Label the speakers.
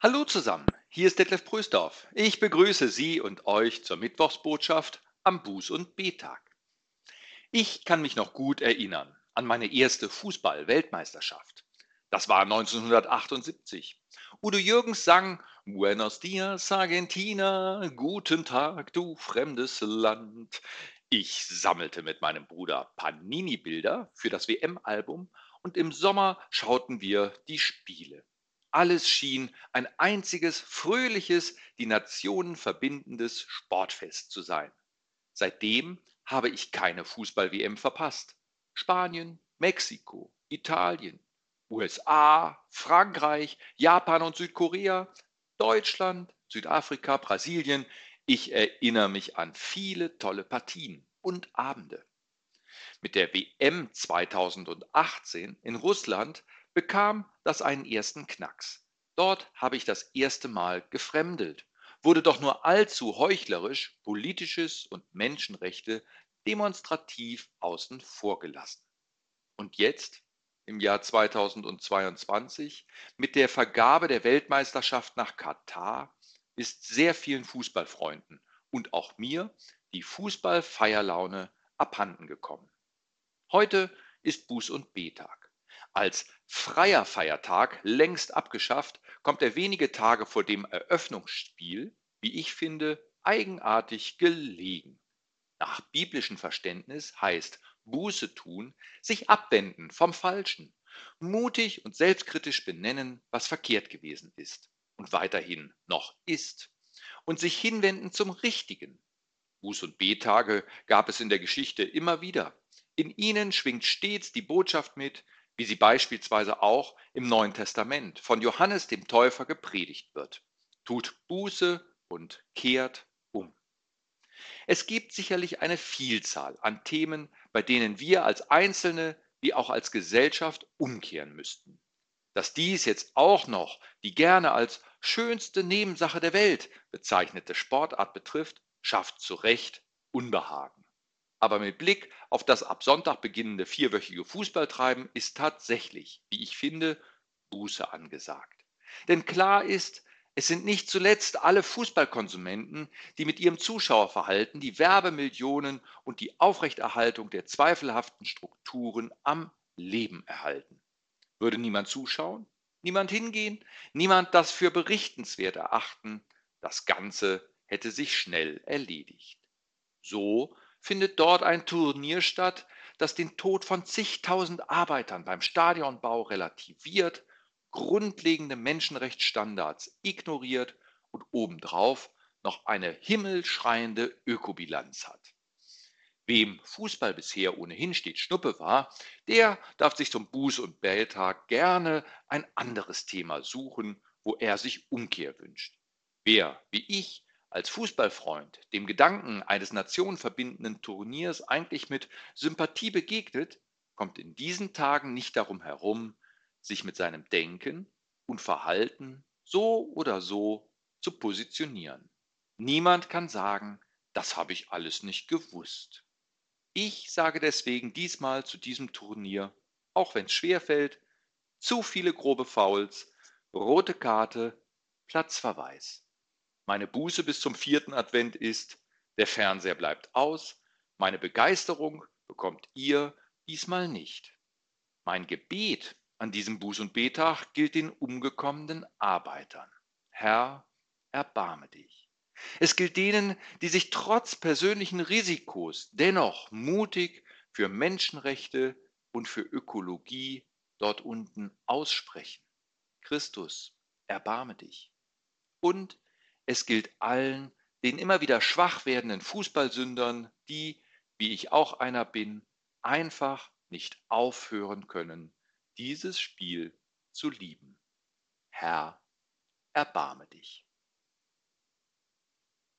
Speaker 1: Hallo zusammen, hier ist Detlef Prösdorf. Ich begrüße Sie und euch zur Mittwochsbotschaft am Buß- und B-Tag. Ich kann mich noch gut erinnern an meine erste Fußball-Weltmeisterschaft. Das war 1978. Udo Jürgens sang Buenos dias, Argentina, guten Tag, du fremdes Land. Ich sammelte mit meinem Bruder Panini-Bilder für das WM-Album und im Sommer schauten wir die Spiele. Alles schien ein einziges, fröhliches, die Nationen verbindendes Sportfest zu sein. Seitdem habe ich keine Fußball-WM verpasst. Spanien, Mexiko, Italien, USA, Frankreich, Japan und Südkorea, Deutschland, Südafrika, Brasilien. Ich erinnere mich an viele tolle Partien und Abende. Mit der WM 2018 in Russland bekam das einen ersten Knacks. Dort habe ich das erste Mal gefremdelt, wurde doch nur allzu heuchlerisch politisches und Menschenrechte demonstrativ außen vor gelassen. Und jetzt, im Jahr 2022, mit der Vergabe der Weltmeisterschaft nach Katar, ist sehr vielen Fußballfreunden und auch mir die Fußballfeierlaune abhanden gekommen. Heute ist Buß- und B-Tag. Als freier Feiertag längst abgeschafft, kommt er wenige Tage vor dem Eröffnungsspiel, wie ich finde, eigenartig gelegen. Nach biblischem Verständnis heißt Buße tun, sich abwenden vom Falschen, mutig und selbstkritisch benennen, was verkehrt gewesen ist und weiterhin noch ist, und sich hinwenden zum Richtigen. Buß- und B-Tage gab es in der Geschichte immer wieder. In ihnen schwingt stets die Botschaft mit, wie sie beispielsweise auch im Neuen Testament von Johannes dem Täufer gepredigt wird. Tut Buße und kehrt um. Es gibt sicherlich eine Vielzahl an Themen, bei denen wir als Einzelne wie auch als Gesellschaft umkehren müssten. Dass dies jetzt auch noch die gerne als schönste Nebensache der Welt bezeichnete Sportart betrifft, schafft zu Recht Unbehagen. Aber mit Blick auf das ab Sonntag beginnende vierwöchige Fußballtreiben ist tatsächlich, wie ich finde, Buße angesagt. Denn klar ist, es sind nicht zuletzt alle Fußballkonsumenten, die mit ihrem Zuschauerverhalten die Werbemillionen und die Aufrechterhaltung der zweifelhaften Strukturen am Leben erhalten. Würde niemand zuschauen, niemand hingehen, niemand das für berichtenswert erachten, das Ganze hätte sich schnell erledigt. So findet dort ein Turnier statt, das den Tod von zigtausend Arbeitern beim Stadionbau relativiert, grundlegende Menschenrechtsstandards ignoriert und obendrauf noch eine himmelschreiende Ökobilanz hat. Wem Fußball bisher ohnehin stets Schnuppe war, der darf sich zum Buß- und Belltag gerne ein anderes Thema suchen, wo er sich Umkehr wünscht. Wer, wie ich, als Fußballfreund dem Gedanken eines nationenverbindenden Turniers eigentlich mit Sympathie begegnet, kommt in diesen Tagen nicht darum herum, sich mit seinem Denken und Verhalten so oder so zu positionieren. Niemand kann sagen, das habe ich alles nicht gewusst. Ich sage deswegen diesmal zu diesem Turnier, auch wenn es schwer fällt, zu viele grobe Fouls, rote Karte, Platzverweis. Meine Buße bis zum vierten Advent ist, der Fernseher bleibt aus, meine Begeisterung bekommt ihr diesmal nicht. Mein Gebet an diesem Buß- und Betag gilt den umgekommenen Arbeitern. Herr, erbarme dich. Es gilt denen, die sich trotz persönlichen Risikos dennoch mutig für Menschenrechte und für Ökologie dort unten aussprechen. Christus, erbarme dich. Und es gilt allen, den immer wieder schwach werdenden Fußballsündern, die, wie ich auch einer bin, einfach nicht aufhören können, dieses Spiel zu lieben. Herr, erbarme dich.